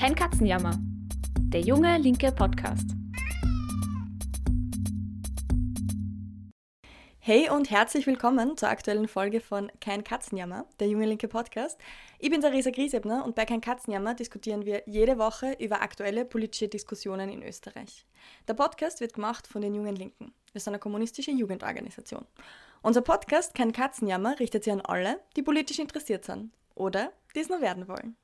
Kein Katzenjammer. Der junge linke Podcast. Hey und herzlich willkommen zur aktuellen Folge von Kein Katzenjammer, der junge linke Podcast. Ich bin Theresa Griesebner und bei Kein Katzenjammer diskutieren wir jede Woche über aktuelle politische Diskussionen in Österreich. Der Podcast wird gemacht von den Jungen Linken. Wir sind eine kommunistische Jugendorganisation. Unser Podcast Kein Katzenjammer richtet sich an alle, die politisch interessiert sind oder die es nur werden wollen.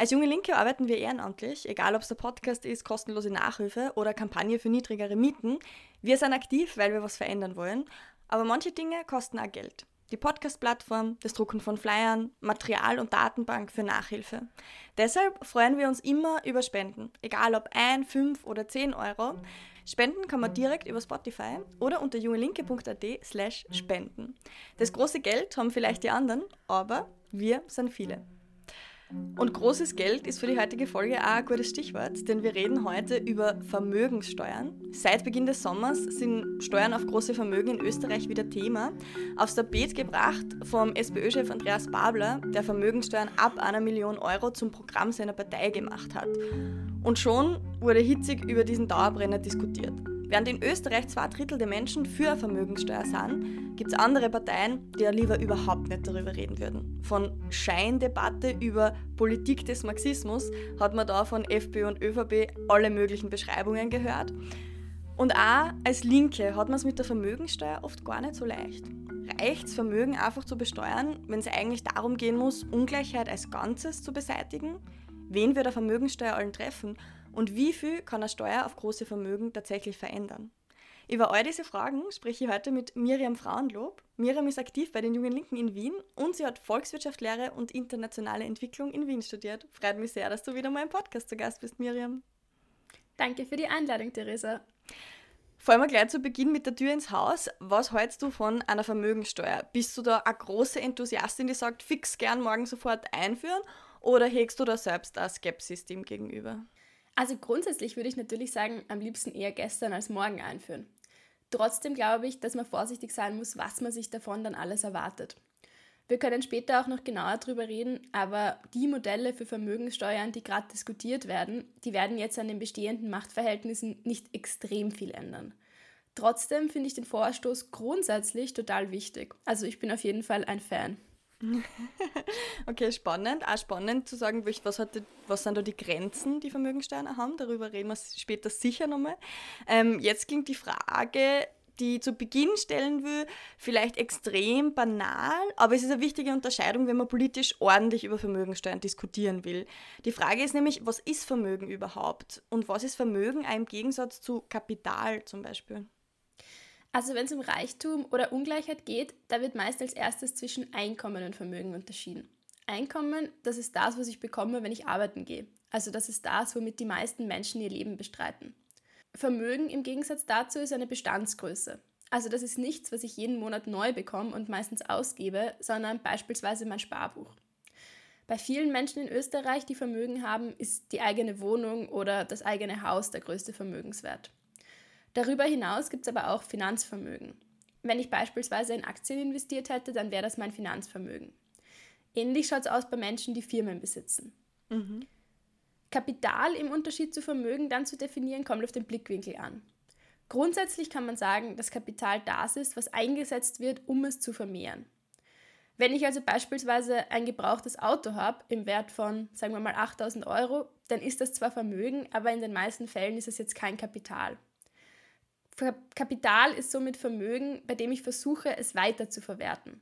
Als junge Linke arbeiten wir ehrenamtlich, egal ob es der Podcast ist, kostenlose Nachhilfe oder Kampagne für niedrigere Mieten. Wir sind aktiv, weil wir was verändern wollen, aber manche Dinge kosten auch Geld. Die Podcast-Plattform, das Drucken von Flyern, Material und Datenbank für Nachhilfe. Deshalb freuen wir uns immer über Spenden, egal ob 1, 5 oder 10 Euro. Spenden kann man direkt über Spotify oder unter jungelinke.at slash spenden. Das große Geld haben vielleicht die anderen, aber wir sind viele. Und großes Geld ist für die heutige Folge auch ein gutes Stichwort, denn wir reden heute über Vermögenssteuern. Seit Beginn des Sommers sind Steuern auf große Vermögen in Österreich wieder Thema. Aufs Tapet gebracht vom SPÖ-Chef Andreas Babler, der Vermögenssteuern ab einer Million Euro zum Programm seiner Partei gemacht hat. Und schon wurde hitzig über diesen Dauerbrenner diskutiert. Während in Österreich zwei Drittel der Menschen für eine Vermögenssteuer sind, gibt es andere Parteien, die ja lieber überhaupt nicht darüber reden würden. Von Scheindebatte über Politik des Marxismus hat man da von FPÖ und ÖVP alle möglichen Beschreibungen gehört. Und auch als Linke hat man es mit der Vermögenssteuer oft gar nicht so leicht. Reicht es, Vermögen einfach zu besteuern, wenn es eigentlich darum gehen muss, Ungleichheit als Ganzes zu beseitigen? Wen wird der Vermögenssteuer allen treffen? Und wie viel kann eine Steuer auf große Vermögen tatsächlich verändern? Über all diese Fragen spreche ich heute mit Miriam Frauenlob. Miriam ist aktiv bei den Jungen Linken in Wien und sie hat Volkswirtschaftslehre und internationale Entwicklung in Wien studiert. Freut mich sehr, dass du wieder mal im Podcast zu Gast bist, Miriam. Danke für die Einladung, Theresa. Fallen wir gleich zu Beginn mit der Tür ins Haus. Was hältst du von einer Vermögenssteuer? Bist du da eine große Enthusiastin, die sagt, fix gern morgen sofort einführen? Oder hegst du da selbst eine Skepsis dem gegenüber? Also grundsätzlich würde ich natürlich sagen, am liebsten eher gestern als morgen einführen. Trotzdem glaube ich, dass man vorsichtig sein muss, was man sich davon dann alles erwartet. Wir können später auch noch genauer darüber reden, aber die Modelle für Vermögenssteuern, die gerade diskutiert werden, die werden jetzt an den bestehenden Machtverhältnissen nicht extrem viel ändern. Trotzdem finde ich den Vorstoß grundsätzlich total wichtig. Also ich bin auf jeden Fall ein Fan. okay, spannend. Auch spannend zu sagen, was, hat, was sind da die Grenzen, die Vermögensteuern haben. Darüber reden wir später sicher nochmal. Ähm, jetzt klingt die Frage, die ich zu Beginn stellen will, vielleicht extrem banal, aber es ist eine wichtige Unterscheidung, wenn man politisch ordentlich über Vermögensteuern diskutieren will. Die Frage ist nämlich, was ist Vermögen überhaupt? Und was ist Vermögen auch im Gegensatz zu Kapital zum Beispiel? Also wenn es um Reichtum oder Ungleichheit geht, da wird meist als erstes zwischen Einkommen und Vermögen unterschieden. Einkommen, das ist das, was ich bekomme, wenn ich arbeiten gehe. Also das ist das, womit die meisten Menschen ihr Leben bestreiten. Vermögen im Gegensatz dazu ist eine Bestandsgröße. Also das ist nichts, was ich jeden Monat neu bekomme und meistens ausgebe, sondern beispielsweise mein Sparbuch. Bei vielen Menschen in Österreich, die Vermögen haben, ist die eigene Wohnung oder das eigene Haus der größte Vermögenswert. Darüber hinaus gibt es aber auch Finanzvermögen. Wenn ich beispielsweise in Aktien investiert hätte, dann wäre das mein Finanzvermögen. Ähnlich schaut es aus bei Menschen, die Firmen besitzen. Mhm. Kapital im Unterschied zu Vermögen dann zu definieren, kommt auf den Blickwinkel an. Grundsätzlich kann man sagen, dass Kapital das ist, was eingesetzt wird, um es zu vermehren. Wenn ich also beispielsweise ein gebrauchtes Auto habe im Wert von, sagen wir mal, 8000 Euro, dann ist das zwar Vermögen, aber in den meisten Fällen ist es jetzt kein Kapital. Kapital ist somit Vermögen, bei dem ich versuche, es weiter zu verwerten.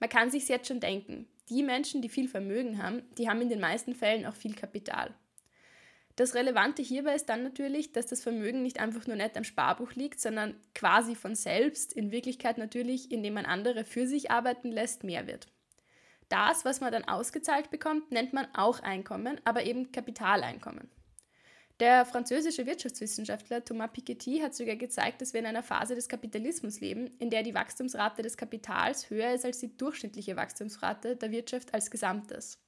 Man kann sich jetzt schon denken, die Menschen, die viel Vermögen haben, die haben in den meisten Fällen auch viel Kapital. Das Relevante hierbei ist dann natürlich, dass das Vermögen nicht einfach nur nicht am Sparbuch liegt, sondern quasi von selbst, in Wirklichkeit natürlich, indem man andere für sich arbeiten lässt, mehr wird. Das, was man dann ausgezahlt bekommt, nennt man auch Einkommen, aber eben Kapitaleinkommen. Der französische Wirtschaftswissenschaftler Thomas Piketty hat sogar gezeigt, dass wir in einer Phase des Kapitalismus leben, in der die Wachstumsrate des Kapitals höher ist als die durchschnittliche Wachstumsrate der Wirtschaft als Gesamtes.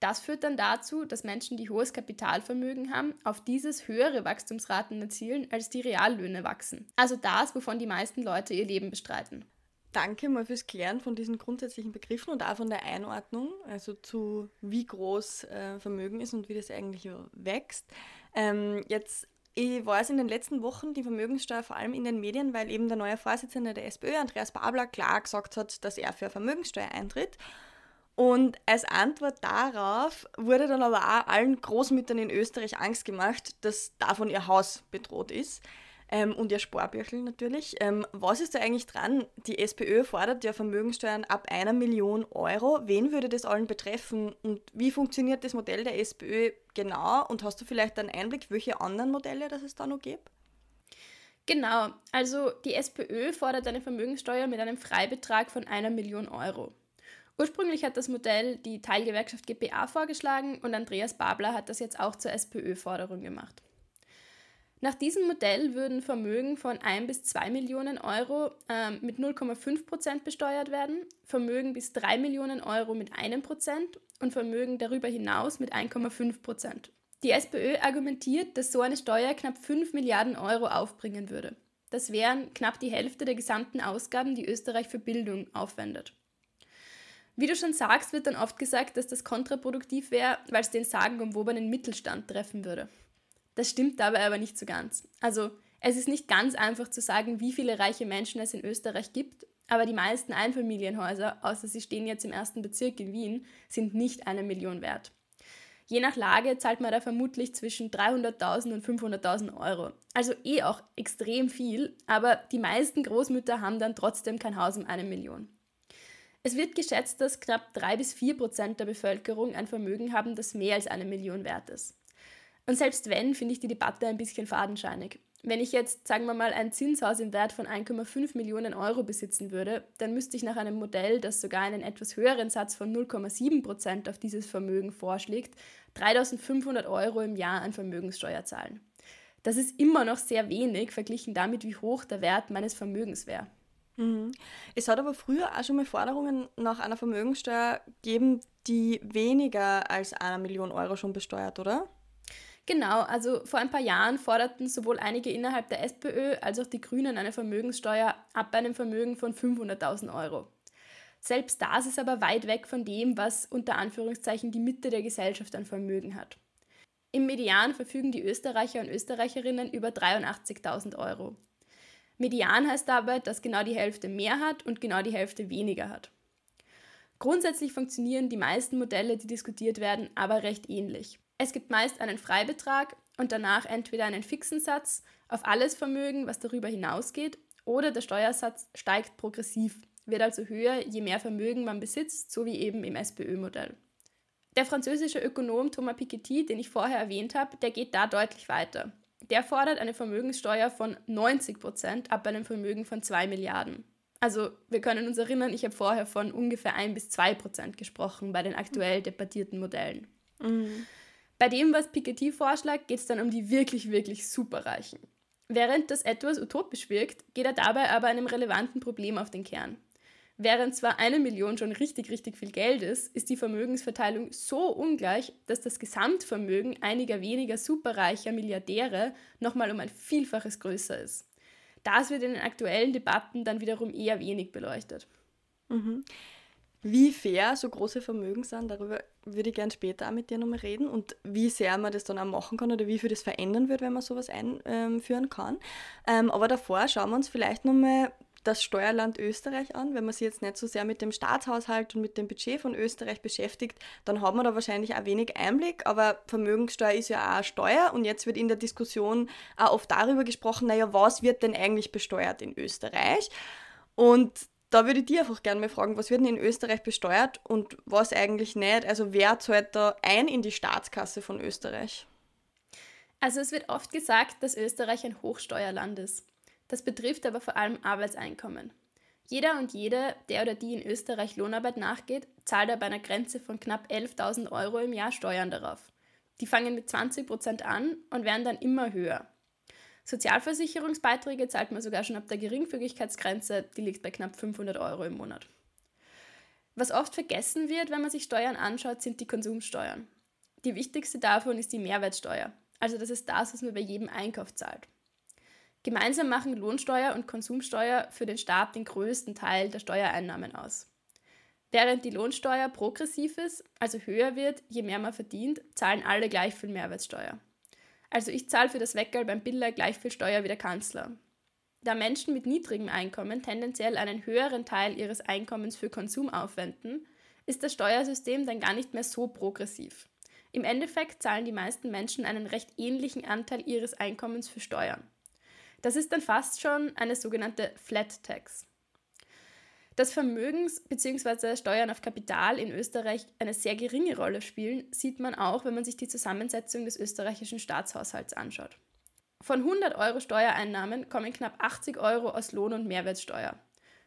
Das führt dann dazu, dass Menschen, die hohes Kapitalvermögen haben, auf dieses höhere Wachstumsraten erzielen, als die Reallöhne wachsen. Also das, wovon die meisten Leute ihr Leben bestreiten. danke mal fürs Klären von diesen grundsätzlichen Begriffen und auch von der Einordnung, also zu wie groß äh, Vermögen ist und wie das eigentlich wächst. Ähm, jetzt ich weiß in den letzten Wochen die Vermögenssteuer vor allem in den Medien, weil eben der neue Vorsitzende der SPÖ, Andreas Babler, klar gesagt hat, dass er für Vermögenssteuer eintritt. Und als Antwort darauf wurde dann aber auch allen Großmüttern in Österreich Angst gemacht, dass davon ihr Haus bedroht ist ähm, und ihr Sparbüchel natürlich. Ähm, was ist da eigentlich dran? Die SPÖ fordert ja Vermögensteuern ab einer Million Euro. Wen würde das allen betreffen und wie funktioniert das Modell der SPÖ genau? Und hast du vielleicht einen Einblick, welche anderen Modelle das es da noch gibt? Genau, also die SPÖ fordert eine Vermögenssteuer mit einem Freibetrag von einer Million Euro. Ursprünglich hat das Modell die Teilgewerkschaft GPA vorgeschlagen und Andreas Babler hat das jetzt auch zur SPÖ-Forderung gemacht. Nach diesem Modell würden Vermögen von 1 bis 2 Millionen Euro äh, mit 0,5 Prozent besteuert werden, Vermögen bis 3 Millionen Euro mit 1 Prozent und Vermögen darüber hinaus mit 1,5 Prozent. Die SPÖ argumentiert, dass so eine Steuer knapp 5 Milliarden Euro aufbringen würde. Das wären knapp die Hälfte der gesamten Ausgaben, die Österreich für Bildung aufwendet. Wie du schon sagst, wird dann oft gesagt, dass das kontraproduktiv wäre, weil es den sagenumwobenen Mittelstand treffen würde. Das stimmt dabei aber nicht so ganz. Also es ist nicht ganz einfach zu sagen, wie viele reiche Menschen es in Österreich gibt, aber die meisten Einfamilienhäuser, außer sie stehen jetzt im ersten Bezirk in Wien, sind nicht eine Million wert. Je nach Lage zahlt man da vermutlich zwischen 300.000 und 500.000 Euro. Also eh auch extrem viel, aber die meisten Großmütter haben dann trotzdem kein Haus um eine Million. Es wird geschätzt, dass knapp 3 bis 4 Prozent der Bevölkerung ein Vermögen haben, das mehr als eine Million wert ist. Und selbst wenn, finde ich die Debatte ein bisschen fadenscheinig. Wenn ich jetzt, sagen wir mal, ein Zinshaus im Wert von 1,5 Millionen Euro besitzen würde, dann müsste ich nach einem Modell, das sogar einen etwas höheren Satz von 0,7 Prozent auf dieses Vermögen vorschlägt, 3500 Euro im Jahr an Vermögenssteuer zahlen. Das ist immer noch sehr wenig verglichen damit, wie hoch der Wert meines Vermögens wäre. Mhm. Es hat aber früher auch schon mal Forderungen nach einer Vermögenssteuer gegeben, die weniger als einer Million Euro schon besteuert, oder? Genau, also vor ein paar Jahren forderten sowohl einige innerhalb der SPÖ als auch die Grünen eine Vermögenssteuer ab einem Vermögen von 500.000 Euro. Selbst das ist aber weit weg von dem, was unter Anführungszeichen die Mitte der Gesellschaft an Vermögen hat. Im Median verfügen die Österreicher und Österreicherinnen über 83.000 Euro. Median heißt dabei, dass genau die Hälfte mehr hat und genau die Hälfte weniger hat. Grundsätzlich funktionieren die meisten Modelle, die diskutiert werden, aber recht ähnlich. Es gibt meist einen Freibetrag und danach entweder einen fixen Satz auf alles Vermögen, was darüber hinausgeht, oder der Steuersatz steigt progressiv, wird also höher, je mehr Vermögen man besitzt, so wie eben im SPÖ-Modell. Der französische Ökonom Thomas Piketty, den ich vorher erwähnt habe, der geht da deutlich weiter. Der fordert eine Vermögenssteuer von 90 Prozent ab einem Vermögen von 2 Milliarden. Also wir können uns erinnern, ich habe vorher von ungefähr 1 bis 2 Prozent gesprochen bei den aktuell debattierten Modellen. Mhm. Bei dem, was Piketty vorschlägt, geht es dann um die wirklich, wirklich Superreichen. Während das etwas utopisch wirkt, geht er dabei aber einem relevanten Problem auf den Kern. Während zwar eine Million schon richtig, richtig viel Geld ist, ist die Vermögensverteilung so ungleich, dass das Gesamtvermögen einiger weniger superreicher Milliardäre nochmal um ein Vielfaches größer ist. Das wird in den aktuellen Debatten dann wiederum eher wenig beleuchtet. Mhm. Wie fair so große Vermögen sind, darüber würde ich gerne später auch mit dir nochmal reden und wie sehr man das dann auch machen kann oder wie viel das verändern wird, wenn man sowas einführen kann. Ähm, aber davor schauen wir uns vielleicht nochmal das Steuerland Österreich an. Wenn man sich jetzt nicht so sehr mit dem Staatshaushalt und mit dem Budget von Österreich beschäftigt, dann hat man da wahrscheinlich auch wenig Einblick. Aber Vermögenssteuer ist ja auch eine Steuer und jetzt wird in der Diskussion auch oft darüber gesprochen, naja, was wird denn eigentlich besteuert in Österreich? Und da würde ich dir einfach gerne mal fragen, was wird denn in Österreich besteuert und was eigentlich nicht? Also wer zahlt da ein in die Staatskasse von Österreich? Also es wird oft gesagt, dass Österreich ein Hochsteuerland ist. Das betrifft aber vor allem Arbeitseinkommen. Jeder und jede, der oder die in Österreich Lohnarbeit nachgeht, zahlt aber einer Grenze von knapp 11.000 Euro im Jahr Steuern darauf. Die fangen mit 20 Prozent an und werden dann immer höher. Sozialversicherungsbeiträge zahlt man sogar schon ab der Geringfügigkeitsgrenze, die liegt bei knapp 500 Euro im Monat. Was oft vergessen wird, wenn man sich Steuern anschaut, sind die Konsumsteuern. Die wichtigste davon ist die Mehrwertsteuer, also das ist das, was man bei jedem Einkauf zahlt. Gemeinsam machen Lohnsteuer und Konsumsteuer für den Staat den größten Teil der Steuereinnahmen aus. Während die Lohnsteuer progressiv ist, also höher wird, je mehr man verdient, zahlen alle gleich viel Mehrwertsteuer. Also ich zahle für das Weckerl beim Biller gleich viel Steuer wie der Kanzler. Da Menschen mit niedrigem Einkommen tendenziell einen höheren Teil ihres Einkommens für Konsum aufwenden, ist das Steuersystem dann gar nicht mehr so progressiv. Im Endeffekt zahlen die meisten Menschen einen recht ähnlichen Anteil ihres Einkommens für Steuern. Das ist dann fast schon eine sogenannte Flat Tax. Dass Vermögens- bzw. Steuern auf Kapital in Österreich eine sehr geringe Rolle spielen, sieht man auch, wenn man sich die Zusammensetzung des österreichischen Staatshaushalts anschaut. Von 100 Euro Steuereinnahmen kommen knapp 80 Euro aus Lohn- und Mehrwertsteuer.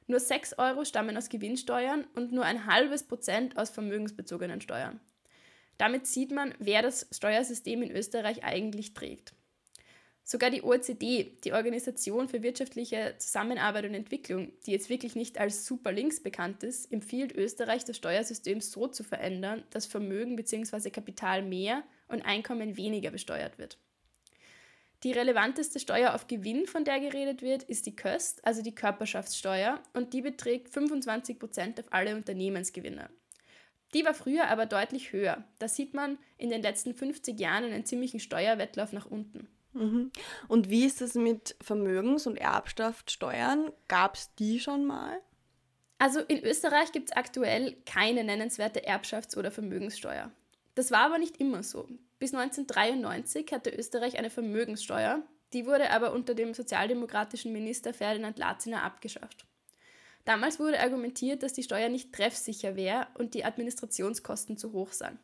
Nur 6 Euro stammen aus Gewinnsteuern und nur ein halbes Prozent aus vermögensbezogenen Steuern. Damit sieht man, wer das Steuersystem in Österreich eigentlich trägt. Sogar die OECD, die Organisation für wirtschaftliche Zusammenarbeit und Entwicklung, die jetzt wirklich nicht als super links bekannt ist, empfiehlt Österreich, das Steuersystem so zu verändern, dass Vermögen bzw. Kapital mehr und Einkommen weniger besteuert wird. Die relevanteste Steuer auf Gewinn, von der geredet wird, ist die Köst, also die Körperschaftssteuer, und die beträgt 25 Prozent auf alle Unternehmensgewinne. Die war früher aber deutlich höher. Da sieht man in den letzten 50 Jahren einen ziemlichen Steuerwettlauf nach unten. Mhm. Und wie ist es mit Vermögens- und Erbschaftssteuern? Gab es die schon mal? Also in Österreich gibt es aktuell keine nennenswerte Erbschafts- oder Vermögenssteuer. Das war aber nicht immer so. Bis 1993 hatte Österreich eine Vermögenssteuer, die wurde aber unter dem sozialdemokratischen Minister Ferdinand Latziner abgeschafft. Damals wurde argumentiert, dass die Steuer nicht treffsicher wäre und die Administrationskosten zu hoch seien.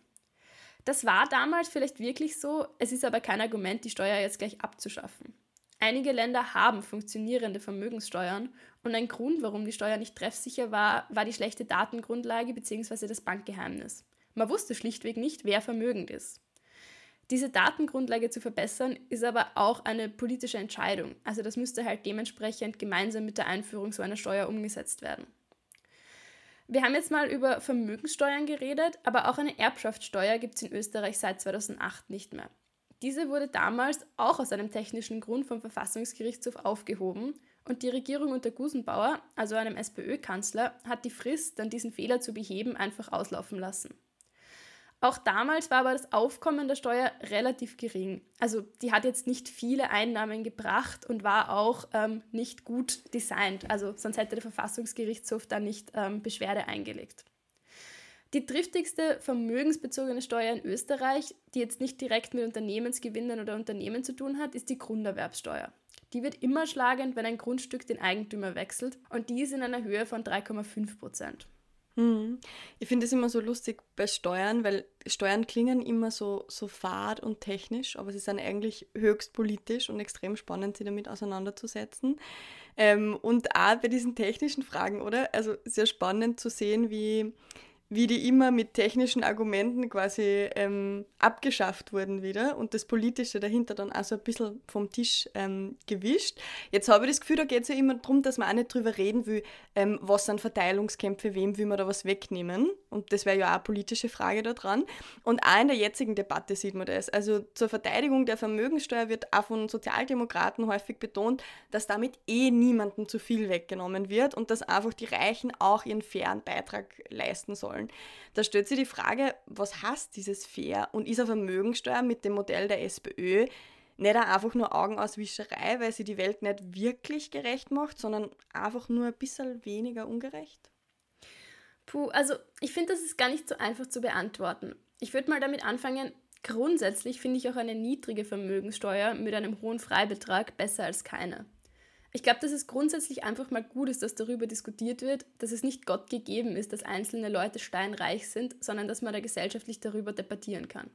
Das war damals vielleicht wirklich so, es ist aber kein Argument, die Steuer jetzt gleich abzuschaffen. Einige Länder haben funktionierende Vermögenssteuern und ein Grund, warum die Steuer nicht treffsicher war, war die schlechte Datengrundlage bzw. das Bankgeheimnis. Man wusste schlichtweg nicht, wer vermögend ist. Diese Datengrundlage zu verbessern, ist aber auch eine politische Entscheidung. Also das müsste halt dementsprechend gemeinsam mit der Einführung so einer Steuer umgesetzt werden. Wir haben jetzt mal über Vermögenssteuern geredet, aber auch eine Erbschaftssteuer gibt es in Österreich seit 2008 nicht mehr. Diese wurde damals auch aus einem technischen Grund vom Verfassungsgerichtshof aufgehoben und die Regierung unter Gusenbauer, also einem SPÖ-Kanzler, hat die Frist, dann diesen Fehler zu beheben, einfach auslaufen lassen. Auch damals war aber das Aufkommen der Steuer relativ gering. Also die hat jetzt nicht viele Einnahmen gebracht und war auch ähm, nicht gut designt. Also sonst hätte der Verfassungsgerichtshof da nicht ähm, Beschwerde eingelegt. Die triftigste vermögensbezogene Steuer in Österreich, die jetzt nicht direkt mit Unternehmensgewinnen oder Unternehmen zu tun hat, ist die Grunderwerbsteuer. Die wird immer schlagend, wenn ein Grundstück den Eigentümer wechselt und die ist in einer Höhe von 3,5 Prozent. Hm. Ich finde es immer so lustig bei Steuern, weil Steuern klingen immer so, so fad und technisch, aber sie sind eigentlich höchst politisch und extrem spannend, sich damit auseinanderzusetzen. Ähm, und auch bei diesen technischen Fragen, oder? Also sehr spannend zu sehen, wie wie die immer mit technischen Argumenten quasi ähm, abgeschafft wurden wieder und das Politische dahinter dann auch so ein bisschen vom Tisch ähm, gewischt. Jetzt habe ich das Gefühl, da geht es ja immer darum, dass man auch nicht drüber reden will, ähm, was sind Verteilungskämpfe, wem will man da was wegnehmen. Und das wäre ja auch eine politische Frage da dran. Und auch in der jetzigen Debatte sieht man das. Also zur Verteidigung der Vermögenssteuer wird auch von Sozialdemokraten häufig betont, dass damit eh niemandem zu viel weggenommen wird und dass einfach die Reichen auch ihren fairen Beitrag leisten sollen sollen. Da stellt sich die Frage, was heißt dieses fair und ist eine Vermögensteuer mit dem Modell der SPÖ nicht einfach nur Augenauswischerei, weil sie die Welt nicht wirklich gerecht macht, sondern einfach nur ein bisschen weniger ungerecht? Puh, also ich finde, das ist gar nicht so einfach zu beantworten. Ich würde mal damit anfangen, grundsätzlich finde ich auch eine niedrige Vermögenssteuer mit einem hohen Freibetrag besser als keine. Ich glaube, dass es grundsätzlich einfach mal gut ist, dass darüber diskutiert wird, dass es nicht Gott gegeben ist, dass einzelne Leute steinreich sind, sondern dass man da gesellschaftlich darüber debattieren kann.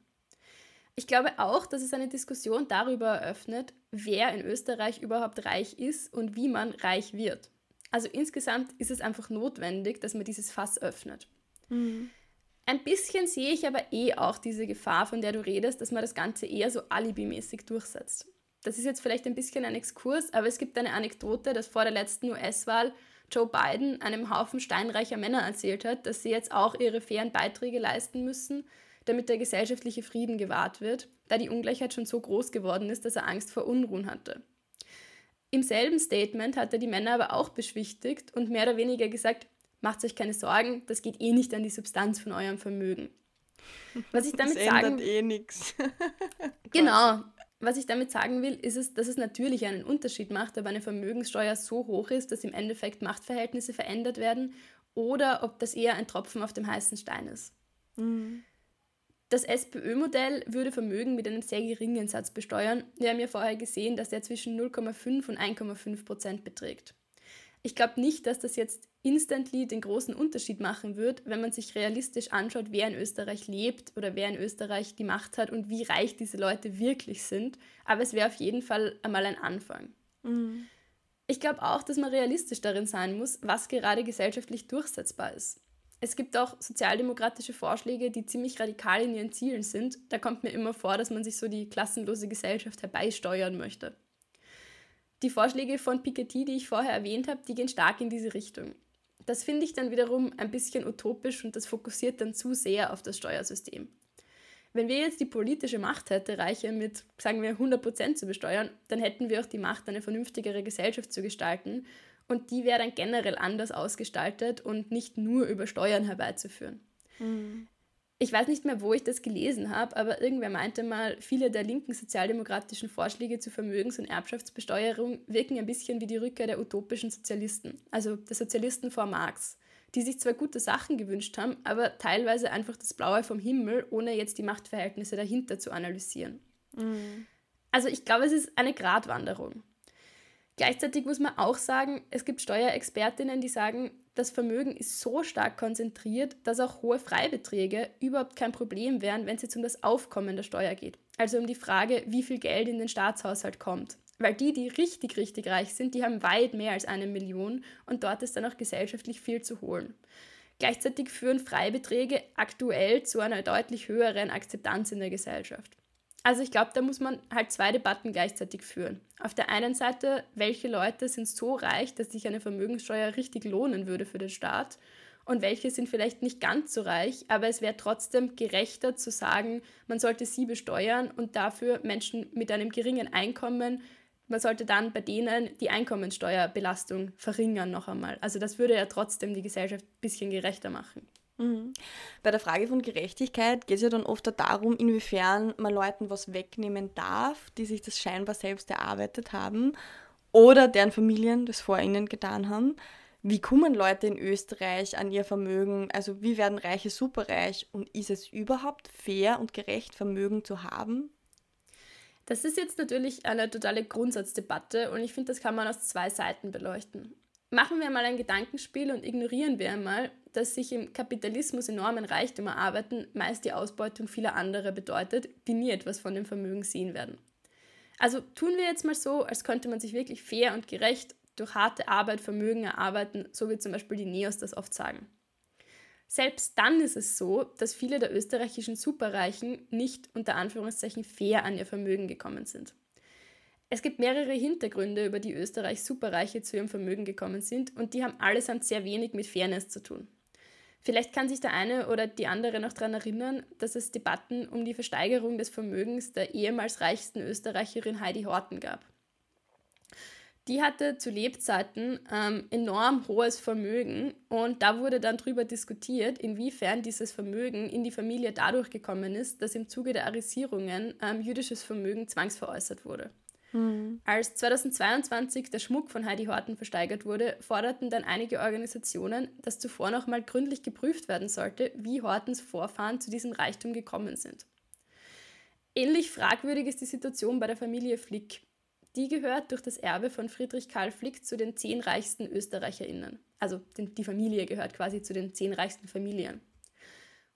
Ich glaube auch, dass es eine Diskussion darüber eröffnet, wer in Österreich überhaupt reich ist und wie man reich wird. Also insgesamt ist es einfach notwendig, dass man dieses Fass öffnet. Mhm. Ein bisschen sehe ich aber eh auch diese Gefahr, von der du redest, dass man das Ganze eher so alibimäßig durchsetzt. Das ist jetzt vielleicht ein bisschen ein Exkurs, aber es gibt eine Anekdote, dass vor der letzten US-Wahl Joe Biden einem Haufen steinreicher Männer erzählt hat, dass sie jetzt auch ihre fairen Beiträge leisten müssen, damit der gesellschaftliche Frieden gewahrt wird, da die Ungleichheit schon so groß geworden ist, dass er Angst vor Unruhen hatte. Im selben Statement hat er die Männer aber auch beschwichtigt und mehr oder weniger gesagt, macht euch keine Sorgen, das geht eh nicht an die Substanz von eurem Vermögen. Was ich damit das sagen eh nichts. genau. Was ich damit sagen will, ist es, dass es natürlich einen Unterschied macht, ob eine Vermögenssteuer so hoch ist, dass im Endeffekt Machtverhältnisse verändert werden oder ob das eher ein Tropfen auf dem heißen Stein ist. Mhm. Das SPÖ-Modell würde Vermögen mit einem sehr geringen Satz besteuern. Wir haben ja vorher gesehen, dass der zwischen 0,5 und 1,5 Prozent beträgt. Ich glaube nicht, dass das jetzt instantly den großen Unterschied machen wird, wenn man sich realistisch anschaut, wer in Österreich lebt oder wer in Österreich die Macht hat und wie reich diese Leute wirklich sind. Aber es wäre auf jeden Fall einmal ein Anfang. Mhm. Ich glaube auch, dass man realistisch darin sein muss, was gerade gesellschaftlich durchsetzbar ist. Es gibt auch sozialdemokratische Vorschläge, die ziemlich radikal in ihren Zielen sind. Da kommt mir immer vor, dass man sich so die klassenlose Gesellschaft herbeisteuern möchte. Die Vorschläge von Piketty, die ich vorher erwähnt habe, die gehen stark in diese Richtung. Das finde ich dann wiederum ein bisschen utopisch und das fokussiert dann zu sehr auf das Steuersystem. Wenn wir jetzt die politische Macht hätten, Reiche mit, sagen wir, 100% zu besteuern, dann hätten wir auch die Macht, eine vernünftigere Gesellschaft zu gestalten und die wäre dann generell anders ausgestaltet und nicht nur über Steuern herbeizuführen. Mhm ich weiß nicht mehr, wo ich das gelesen habe, aber irgendwer meinte mal, viele der linken sozialdemokratischen Vorschläge zur Vermögens- und Erbschaftsbesteuerung wirken ein bisschen wie die Rückkehr der utopischen Sozialisten, also der Sozialisten vor Marx, die sich zwar gute Sachen gewünscht haben, aber teilweise einfach das Blaue vom Himmel, ohne jetzt die Machtverhältnisse dahinter zu analysieren. Mhm. Also ich glaube, es ist eine Gratwanderung. Gleichzeitig muss man auch sagen, es gibt Steuerexpertinnen, die sagen, das Vermögen ist so stark konzentriert, dass auch hohe Freibeträge überhaupt kein Problem wären, wenn es jetzt um das Aufkommen der Steuer geht. Also um die Frage, wie viel Geld in den Staatshaushalt kommt. Weil die, die richtig, richtig reich sind, die haben weit mehr als eine Million und dort ist dann auch gesellschaftlich viel zu holen. Gleichzeitig führen Freibeträge aktuell zu einer deutlich höheren Akzeptanz in der Gesellschaft. Also ich glaube, da muss man halt zwei Debatten gleichzeitig führen. Auf der einen Seite, welche Leute sind so reich, dass sich eine Vermögenssteuer richtig lohnen würde für den Staat und welche sind vielleicht nicht ganz so reich, aber es wäre trotzdem gerechter zu sagen, man sollte sie besteuern und dafür Menschen mit einem geringen Einkommen, man sollte dann bei denen die Einkommensteuerbelastung verringern noch einmal. Also das würde ja trotzdem die Gesellschaft ein bisschen gerechter machen. Mhm. Bei der Frage von Gerechtigkeit geht es ja dann oft darum, inwiefern man Leuten was wegnehmen darf, die sich das scheinbar selbst erarbeitet haben oder deren Familien das vor ihnen getan haben. Wie kommen Leute in Österreich an ihr Vermögen? Also wie werden Reiche superreich? Und ist es überhaupt fair und gerecht, Vermögen zu haben? Das ist jetzt natürlich eine totale Grundsatzdebatte und ich finde, das kann man aus zwei Seiten beleuchten. Machen wir mal ein Gedankenspiel und ignorieren wir einmal, dass sich im Kapitalismus enormen Reichtum erarbeiten meist die Ausbeutung vieler anderer bedeutet, die nie etwas von dem Vermögen sehen werden. Also tun wir jetzt mal so, als könnte man sich wirklich fair und gerecht durch harte Arbeit Vermögen erarbeiten, so wie zum Beispiel die Neos das oft sagen. Selbst dann ist es so, dass viele der österreichischen Superreichen nicht unter Anführungszeichen fair an ihr Vermögen gekommen sind. Es gibt mehrere Hintergründe, über die Österreich Superreiche zu ihrem Vermögen gekommen sind und die haben allesamt sehr wenig mit Fairness zu tun. Vielleicht kann sich der eine oder die andere noch daran erinnern, dass es Debatten um die Versteigerung des Vermögens der ehemals reichsten Österreicherin Heidi Horten gab. Die hatte zu Lebzeiten ähm, enorm hohes Vermögen und da wurde dann darüber diskutiert, inwiefern dieses Vermögen in die Familie dadurch gekommen ist, dass im Zuge der Arisierungen ähm, jüdisches Vermögen zwangsveräußert wurde. Mhm. Als 2022 der Schmuck von Heidi Horten versteigert wurde, forderten dann einige Organisationen, dass zuvor noch mal gründlich geprüft werden sollte, wie Hortens Vorfahren zu diesem Reichtum gekommen sind. Ähnlich fragwürdig ist die Situation bei der Familie Flick. Die gehört durch das Erbe von Friedrich Karl Flick zu den zehn reichsten ÖsterreicherInnen. Also die Familie gehört quasi zu den zehn reichsten Familien.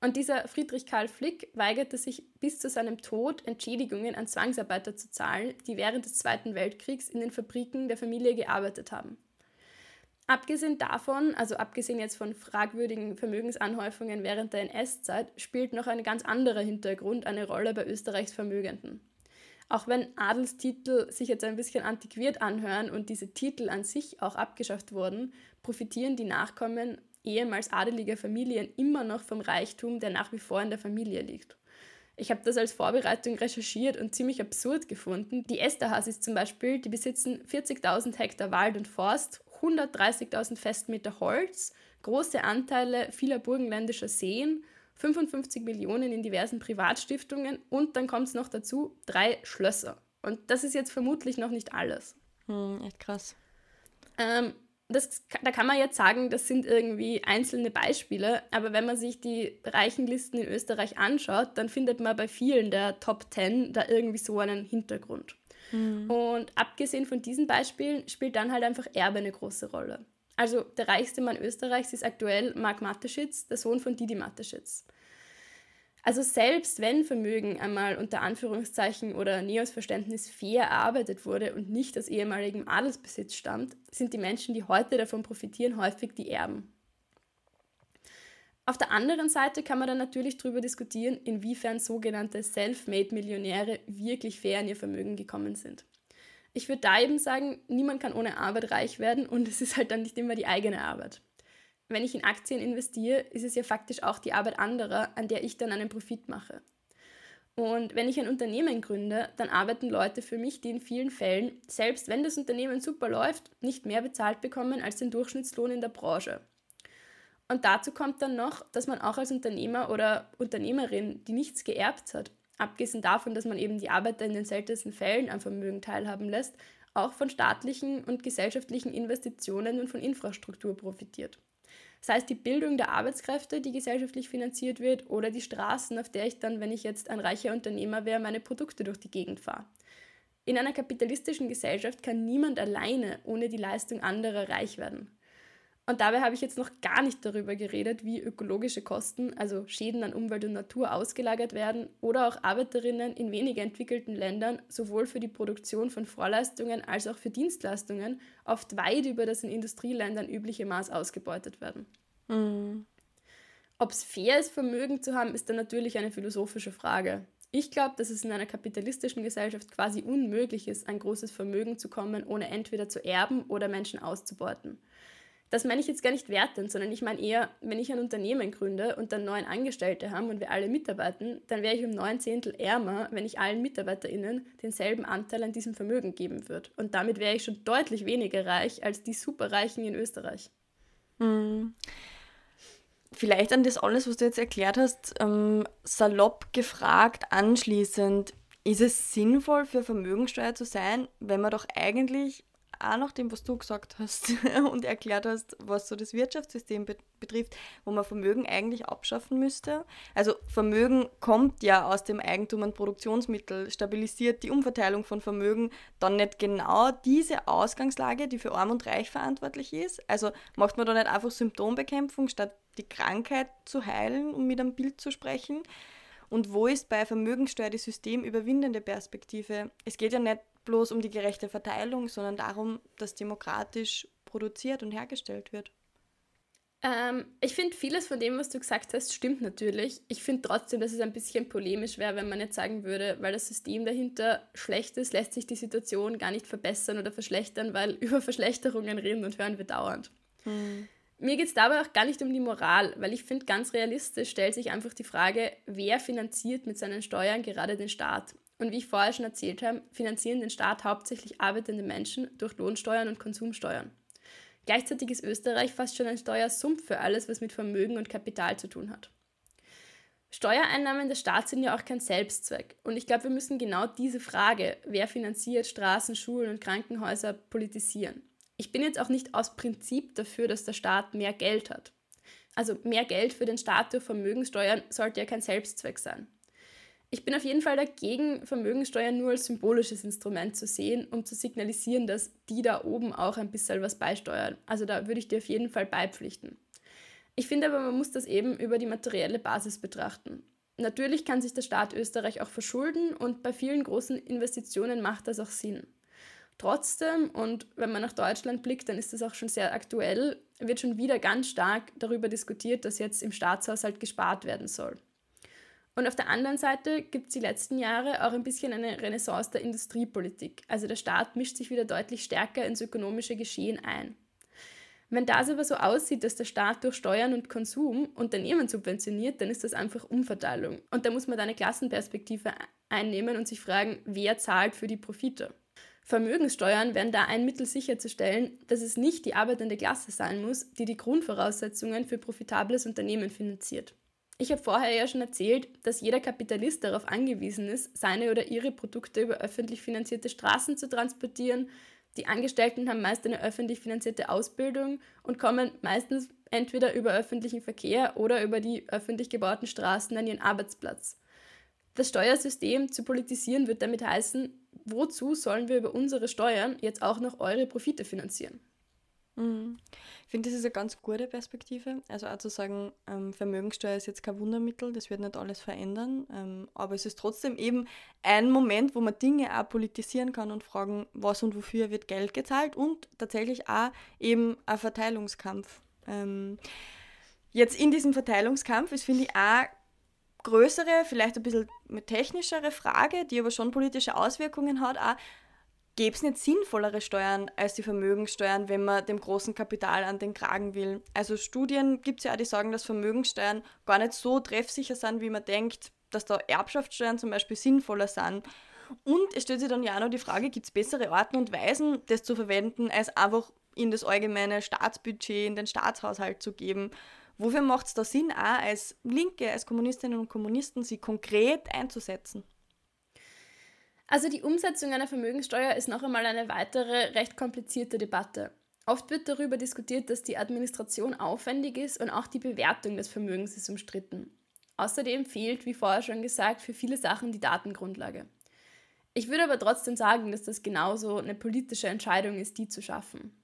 Und dieser Friedrich Karl Flick weigerte sich bis zu seinem Tod Entschädigungen an Zwangsarbeiter zu zahlen, die während des Zweiten Weltkriegs in den Fabriken der Familie gearbeitet haben. Abgesehen davon, also abgesehen jetzt von fragwürdigen Vermögensanhäufungen während der NS-Zeit, spielt noch ein ganz anderer Hintergrund eine Rolle bei Österreichs Vermögenden. Auch wenn Adelstitel sich jetzt ein bisschen antiquiert anhören und diese Titel an sich auch abgeschafft wurden, profitieren die Nachkommen ehemals adeliger Familien immer noch vom Reichtum, der nach wie vor in der Familie liegt. Ich habe das als Vorbereitung recherchiert und ziemlich absurd gefunden. Die Esterhazys zum Beispiel, die besitzen 40.000 Hektar Wald und Forst, 130.000 Festmeter Holz, große Anteile vieler burgenländischer Seen, 55 Millionen in diversen Privatstiftungen und dann kommt es noch dazu, drei Schlösser. Und das ist jetzt vermutlich noch nicht alles. Hm, echt krass. Ähm, das, da kann man jetzt sagen, das sind irgendwie einzelne Beispiele, aber wenn man sich die reichen Listen in Österreich anschaut, dann findet man bei vielen der Top 10 da irgendwie so einen Hintergrund. Mhm. Und abgesehen von diesen Beispielen spielt dann halt einfach Erbe eine große Rolle. Also der reichste Mann Österreichs ist aktuell Marc Mateschitz, der Sohn von Didi Mateschitz. Also selbst wenn Vermögen einmal unter Anführungszeichen oder Neos Verständnis fair erarbeitet wurde und nicht aus ehemaligem Adelsbesitz stammt, sind die Menschen, die heute davon profitieren, häufig die Erben. Auf der anderen Seite kann man dann natürlich darüber diskutieren, inwiefern sogenannte Self-Made-Millionäre wirklich fair an ihr Vermögen gekommen sind. Ich würde da eben sagen, niemand kann ohne Arbeit reich werden und es ist halt dann nicht immer die eigene Arbeit wenn ich in Aktien investiere, ist es ja faktisch auch die Arbeit anderer, an der ich dann einen Profit mache. Und wenn ich ein Unternehmen gründe, dann arbeiten Leute für mich, die in vielen Fällen, selbst wenn das Unternehmen super läuft, nicht mehr bezahlt bekommen als den Durchschnittslohn in der Branche. Und dazu kommt dann noch, dass man auch als Unternehmer oder Unternehmerin, die nichts geerbt hat, abgesehen davon, dass man eben die Arbeiter in den seltensten Fällen am Vermögen teilhaben lässt, auch von staatlichen und gesellschaftlichen Investitionen und von Infrastruktur profitiert sei es die Bildung der Arbeitskräfte, die gesellschaftlich finanziert wird, oder die Straßen, auf der ich dann, wenn ich jetzt ein reicher Unternehmer wäre, meine Produkte durch die Gegend fahre. In einer kapitalistischen Gesellschaft kann niemand alleine ohne die Leistung anderer reich werden. Und dabei habe ich jetzt noch gar nicht darüber geredet, wie ökologische Kosten, also Schäden an Umwelt und Natur, ausgelagert werden oder auch Arbeiterinnen in weniger entwickelten Ländern sowohl für die Produktion von Vorleistungen als auch für Dienstleistungen oft weit über das in Industrieländern übliche Maß ausgebeutet werden. Mhm. Ob es fair ist, Vermögen zu haben, ist dann natürlich eine philosophische Frage. Ich glaube, dass es in einer kapitalistischen Gesellschaft quasi unmöglich ist, ein großes Vermögen zu kommen, ohne entweder zu erben oder Menschen auszubeuten das meine ich jetzt gar nicht wertend, sondern ich meine eher, wenn ich ein Unternehmen gründe und dann neun Angestellte haben und wir alle mitarbeiten, dann wäre ich um neun Zehntel ärmer, wenn ich allen MitarbeiterInnen denselben Anteil an diesem Vermögen geben würde. Und damit wäre ich schon deutlich weniger reich als die Superreichen in Österreich. Mhm. Vielleicht an das alles, was du jetzt erklärt hast, ähm, salopp gefragt anschließend, ist es sinnvoll für Vermögensteuer zu sein, wenn man doch eigentlich auch nach dem, was du gesagt hast und erklärt hast, was so das Wirtschaftssystem betrifft, wo man Vermögen eigentlich abschaffen müsste. Also Vermögen kommt ja aus dem Eigentum an Produktionsmittel, stabilisiert die Umverteilung von Vermögen dann nicht genau diese Ausgangslage, die für Arm und Reich verantwortlich ist. Also macht man da nicht einfach Symptombekämpfung, statt die Krankheit zu heilen, um mit einem Bild zu sprechen. Und wo ist bei Vermögenssteuer die systemüberwindende Perspektive? Es geht ja nicht bloß um die gerechte Verteilung, sondern darum, dass demokratisch produziert und hergestellt wird. Ähm, ich finde, vieles von dem, was du gesagt hast, stimmt natürlich. Ich finde trotzdem, dass es ein bisschen polemisch wäre, wenn man jetzt sagen würde, weil das System dahinter schlecht ist, lässt sich die Situation gar nicht verbessern oder verschlechtern, weil über Verschlechterungen reden und hören wir dauernd. Hm. Mir geht es dabei auch gar nicht um die Moral, weil ich finde, ganz realistisch stellt sich einfach die Frage, wer finanziert mit seinen Steuern gerade den Staat? Und wie ich vorher schon erzählt habe, finanzieren den Staat hauptsächlich arbeitende Menschen durch Lohnsteuern und Konsumsteuern. Gleichzeitig ist Österreich fast schon ein Steuersumpf für alles, was mit Vermögen und Kapital zu tun hat. Steuereinnahmen des Staats sind ja auch kein Selbstzweck. Und ich glaube, wir müssen genau diese Frage, wer finanziert Straßen, Schulen und Krankenhäuser, politisieren. Ich bin jetzt auch nicht aus Prinzip dafür, dass der Staat mehr Geld hat. Also mehr Geld für den Staat durch Vermögenssteuern sollte ja kein Selbstzweck sein. Ich bin auf jeden Fall dagegen, Vermögensteuer nur als symbolisches Instrument zu sehen, um zu signalisieren, dass die da oben auch ein bisschen was beisteuern. Also da würde ich dir auf jeden Fall beipflichten. Ich finde aber, man muss das eben über die materielle Basis betrachten. Natürlich kann sich der Staat Österreich auch verschulden und bei vielen großen Investitionen macht das auch Sinn. Trotzdem, und wenn man nach Deutschland blickt, dann ist das auch schon sehr aktuell, wird schon wieder ganz stark darüber diskutiert, dass jetzt im Staatshaushalt gespart werden soll. Und auf der anderen Seite gibt es die letzten Jahre auch ein bisschen eine Renaissance der Industriepolitik. Also der Staat mischt sich wieder deutlich stärker ins ökonomische Geschehen ein. Wenn das aber so aussieht, dass der Staat durch Steuern und Konsum Unternehmen subventioniert, dann ist das einfach Umverteilung. Und da muss man da eine Klassenperspektive einnehmen und sich fragen, wer zahlt für die Profite. Vermögenssteuern wären da ein Mittel sicherzustellen, dass es nicht die arbeitende Klasse sein muss, die die Grundvoraussetzungen für profitables Unternehmen finanziert. Ich habe vorher ja schon erzählt, dass jeder Kapitalist darauf angewiesen ist, seine oder ihre Produkte über öffentlich finanzierte Straßen zu transportieren, die Angestellten haben meist eine öffentlich finanzierte Ausbildung und kommen meistens entweder über öffentlichen Verkehr oder über die öffentlich gebauten Straßen an ihren Arbeitsplatz. Das Steuersystem zu politisieren wird damit heißen, wozu sollen wir über unsere Steuern jetzt auch noch eure Profite finanzieren? Mhm. Ich finde, das ist eine ganz gute Perspektive. Also auch zu sagen, ähm, Vermögensteuer ist jetzt kein Wundermittel, das wird nicht alles verändern, ähm, aber es ist trotzdem eben ein Moment, wo man Dinge auch politisieren kann und fragen, was und wofür wird Geld gezahlt und tatsächlich auch eben ein Verteilungskampf. Ähm, jetzt in diesem Verteilungskampf ist, finde ich, auch größere, vielleicht ein bisschen technischere Frage, die aber schon politische Auswirkungen hat, auch, gäbe es nicht sinnvollere Steuern als die Vermögenssteuern, wenn man dem großen Kapital an den Kragen will. Also Studien gibt es ja auch, die sagen, dass Vermögenssteuern gar nicht so treffsicher sind, wie man denkt, dass da Erbschaftssteuern zum Beispiel sinnvoller sind. Und es stellt sich dann ja auch noch die Frage, gibt es bessere Arten und Weisen, das zu verwenden, als einfach in das allgemeine Staatsbudget, in den Staatshaushalt zu geben. Wofür macht es da Sinn, auch als Linke, als Kommunistinnen und Kommunisten, sie konkret einzusetzen? Also die Umsetzung einer Vermögenssteuer ist noch einmal eine weitere recht komplizierte Debatte. Oft wird darüber diskutiert, dass die Administration aufwendig ist und auch die Bewertung des Vermögens ist umstritten. Außerdem fehlt, wie vorher schon gesagt, für viele Sachen die Datengrundlage. Ich würde aber trotzdem sagen, dass das genauso eine politische Entscheidung ist, die zu schaffen.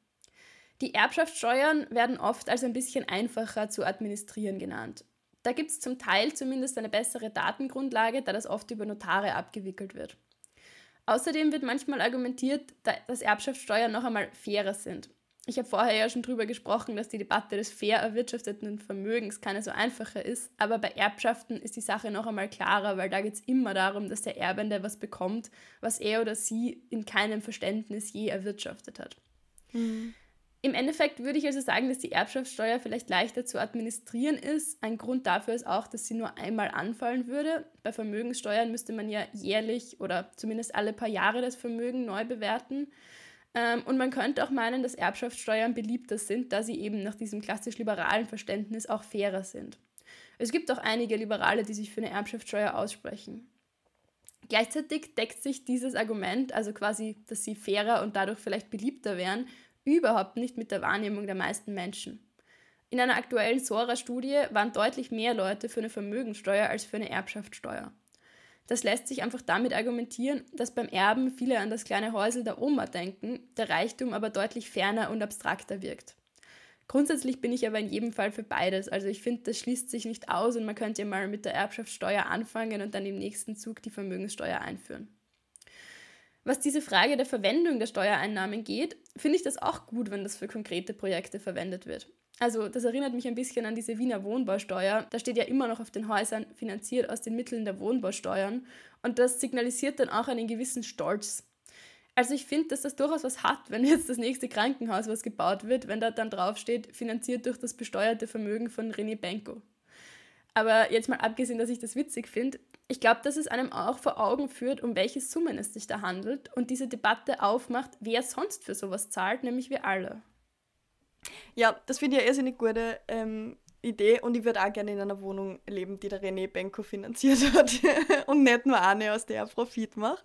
Die Erbschaftssteuern werden oft als ein bisschen einfacher zu administrieren genannt. Da gibt es zum Teil zumindest eine bessere Datengrundlage, da das oft über Notare abgewickelt wird. Außerdem wird manchmal argumentiert, dass Erbschaftssteuern noch einmal fairer sind. Ich habe vorher ja schon darüber gesprochen, dass die Debatte des fair erwirtschafteten Vermögens keine so einfache ist, aber bei Erbschaften ist die Sache noch einmal klarer, weil da geht es immer darum, dass der Erbende was bekommt, was er oder sie in keinem Verständnis je erwirtschaftet hat. Mhm. Im Endeffekt würde ich also sagen, dass die Erbschaftssteuer vielleicht leichter zu administrieren ist. Ein Grund dafür ist auch, dass sie nur einmal anfallen würde. Bei Vermögenssteuern müsste man ja jährlich oder zumindest alle paar Jahre das Vermögen neu bewerten. Ähm, und man könnte auch meinen, dass Erbschaftssteuern beliebter sind, da sie eben nach diesem klassisch liberalen Verständnis auch fairer sind. Es gibt auch einige Liberale, die sich für eine Erbschaftssteuer aussprechen. Gleichzeitig deckt sich dieses Argument, also quasi, dass sie fairer und dadurch vielleicht beliebter wären, überhaupt nicht mit der Wahrnehmung der meisten Menschen. In einer aktuellen Sora-Studie waren deutlich mehr Leute für eine Vermögensteuer als für eine Erbschaftssteuer. Das lässt sich einfach damit argumentieren, dass beim Erben viele an das kleine Häusel der Oma denken, der Reichtum aber deutlich ferner und abstrakter wirkt. Grundsätzlich bin ich aber in jedem Fall für beides. Also ich finde, das schließt sich nicht aus und man könnte ja mal mit der Erbschaftssteuer anfangen und dann im nächsten Zug die Vermögenssteuer einführen. Was diese Frage der Verwendung der Steuereinnahmen geht, finde ich das auch gut, wenn das für konkrete Projekte verwendet wird. Also das erinnert mich ein bisschen an diese Wiener Wohnbausteuer. Da steht ja immer noch auf den Häusern finanziert aus den Mitteln der Wohnbausteuern und das signalisiert dann auch einen gewissen Stolz. Also ich finde, dass das durchaus was hat, wenn jetzt das nächste Krankenhaus, was gebaut wird, wenn da dann draufsteht, finanziert durch das besteuerte Vermögen von René Benko. Aber jetzt mal abgesehen, dass ich das witzig finde, ich glaube, dass es einem auch vor Augen führt, um welche Summen es sich da handelt und diese Debatte aufmacht, wer sonst für sowas zahlt, nämlich wir alle. Ja, das finde ich eine irrsinnig gute ähm, Idee und ich würde auch gerne in einer Wohnung leben, die der René Benko finanziert hat und nicht nur eine, aus der er Profit macht.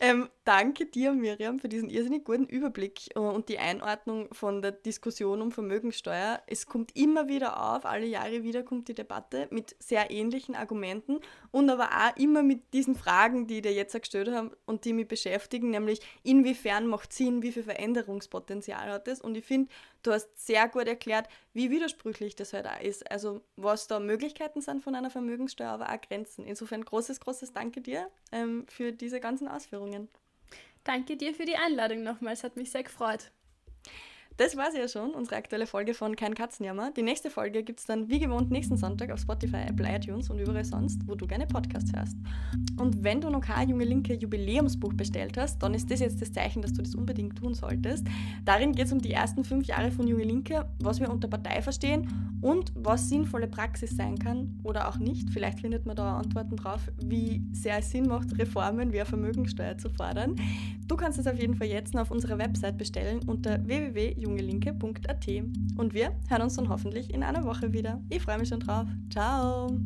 Ähm, danke dir, Miriam, für diesen irrsinnig guten Überblick und die Einordnung von der Diskussion um Vermögenssteuer. Es kommt immer wieder auf, alle Jahre wieder kommt die Debatte mit sehr ähnlichen Argumenten und aber auch immer mit diesen Fragen, die ich dir jetzt gestellt habe und die mich beschäftigen, nämlich inwiefern macht Sinn, wie viel Veränderungspotenzial hat es und ich finde, du hast sehr gut erklärt, wie widersprüchlich das halt auch ist. Also was da Möglichkeiten sind von einer Vermögenssteuer, aber auch Grenzen. Insofern großes, großes Danke dir ähm, für diese ganzen Ausführungen. Danke dir für die Einladung nochmals, hat mich sehr gefreut. Das war sie ja schon, unsere aktuelle Folge von Kein Katzenjammer. Die nächste Folge gibt es dann wie gewohnt nächsten Sonntag auf Spotify, Apple, iTunes und überall sonst, wo du gerne Podcasts hörst. Und wenn du noch kein Junge Linke Jubiläumsbuch bestellt hast, dann ist das jetzt das Zeichen, dass du das unbedingt tun solltest. Darin geht es um die ersten fünf Jahre von Junge Linke, was wir unter Partei verstehen und was sinnvolle Praxis sein kann oder auch nicht. Vielleicht findet man da Antworten drauf, wie sehr es Sinn macht, Reformen wie eine Vermögensteuer zu fordern. Du kannst es auf jeden Fall jetzt noch auf unserer Website bestellen unter www.jungelinke.at. Und wir hören uns dann hoffentlich in einer Woche wieder. Ich freue mich schon drauf. Ciao!